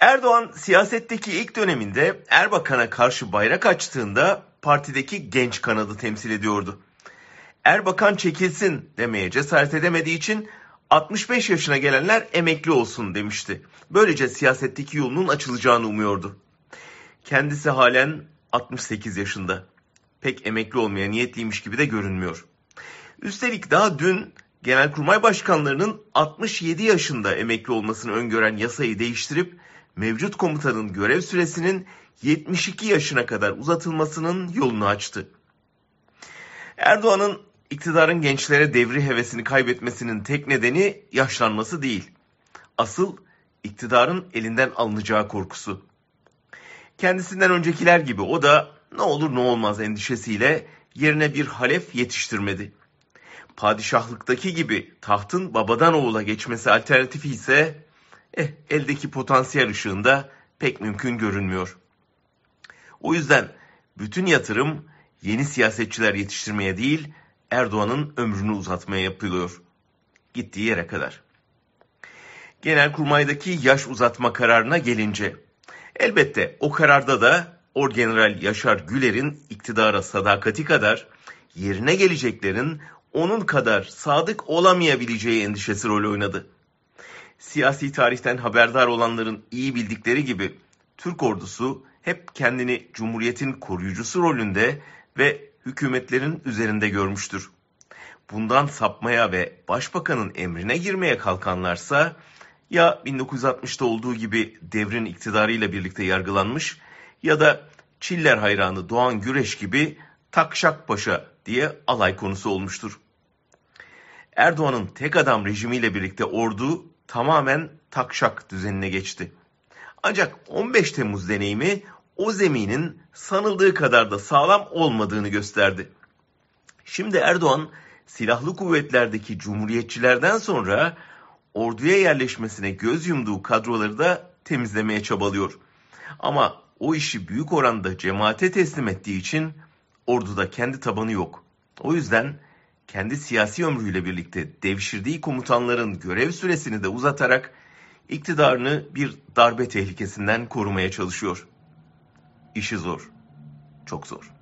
Erdoğan siyasetteki ilk döneminde Erbakan'a karşı bayrak açtığında partideki genç kanadı temsil ediyordu. Erbakan çekilsin demeye cesaret edemediği için 65 yaşına gelenler emekli olsun demişti. Böylece siyasetteki yolunun açılacağını umuyordu. Kendisi halen 68 yaşında. Pek emekli olmaya niyetliymiş gibi de görünmüyor. Üstelik daha dün Genelkurmay Başkanlarının 67 yaşında emekli olmasını öngören yasayı değiştirip mevcut komutanın görev süresinin 72 yaşına kadar uzatılmasının yolunu açtı. Erdoğan'ın iktidarın gençlere devri hevesini kaybetmesinin tek nedeni yaşlanması değil. Asıl iktidarın elinden alınacağı korkusu. Kendisinden öncekiler gibi o da ne olur ne olmaz endişesiyle yerine bir halef yetiştirmedi. Padişahlıktaki gibi tahtın babadan oğula geçmesi alternatifi ise eh, eldeki potansiyel ışığında pek mümkün görünmüyor. O yüzden bütün yatırım yeni siyasetçiler yetiştirmeye değil, Erdoğan'ın ömrünü uzatmaya yapılıyor. Gittiği yere kadar. Genelkurmay'daki yaş uzatma kararına gelince, elbette o kararda da Orgeneral Yaşar Güler'in iktidara sadakati kadar yerine geleceklerin onun kadar sadık olamayabileceği endişesi rol oynadı. Siyasi tarihten haberdar olanların iyi bildikleri gibi Türk ordusu hep kendini Cumhuriyet'in koruyucusu rolünde ve hükümetlerin üzerinde görmüştür. Bundan sapmaya ve başbakanın emrine girmeye kalkanlarsa ya 1960'ta olduğu gibi devrin iktidarıyla birlikte yargılanmış ya da Çiller hayranı Doğan Güreş gibi Takşak Paşa diye alay konusu olmuştur. Erdoğan'ın tek adam rejimiyle birlikte ordu tamamen takşak düzenine geçti. Ancak 15 Temmuz deneyimi o zeminin sanıldığı kadar da sağlam olmadığını gösterdi. Şimdi Erdoğan silahlı kuvvetlerdeki cumhuriyetçilerden sonra orduya yerleşmesine göz yumduğu kadroları da temizlemeye çabalıyor. Ama o işi büyük oranda cemaate teslim ettiği için orduda kendi tabanı yok. O yüzden kendi siyasi ömrüyle birlikte devşirdiği komutanların görev süresini de uzatarak iktidarını bir darbe tehlikesinden korumaya çalışıyor. İşi zor. Çok zor.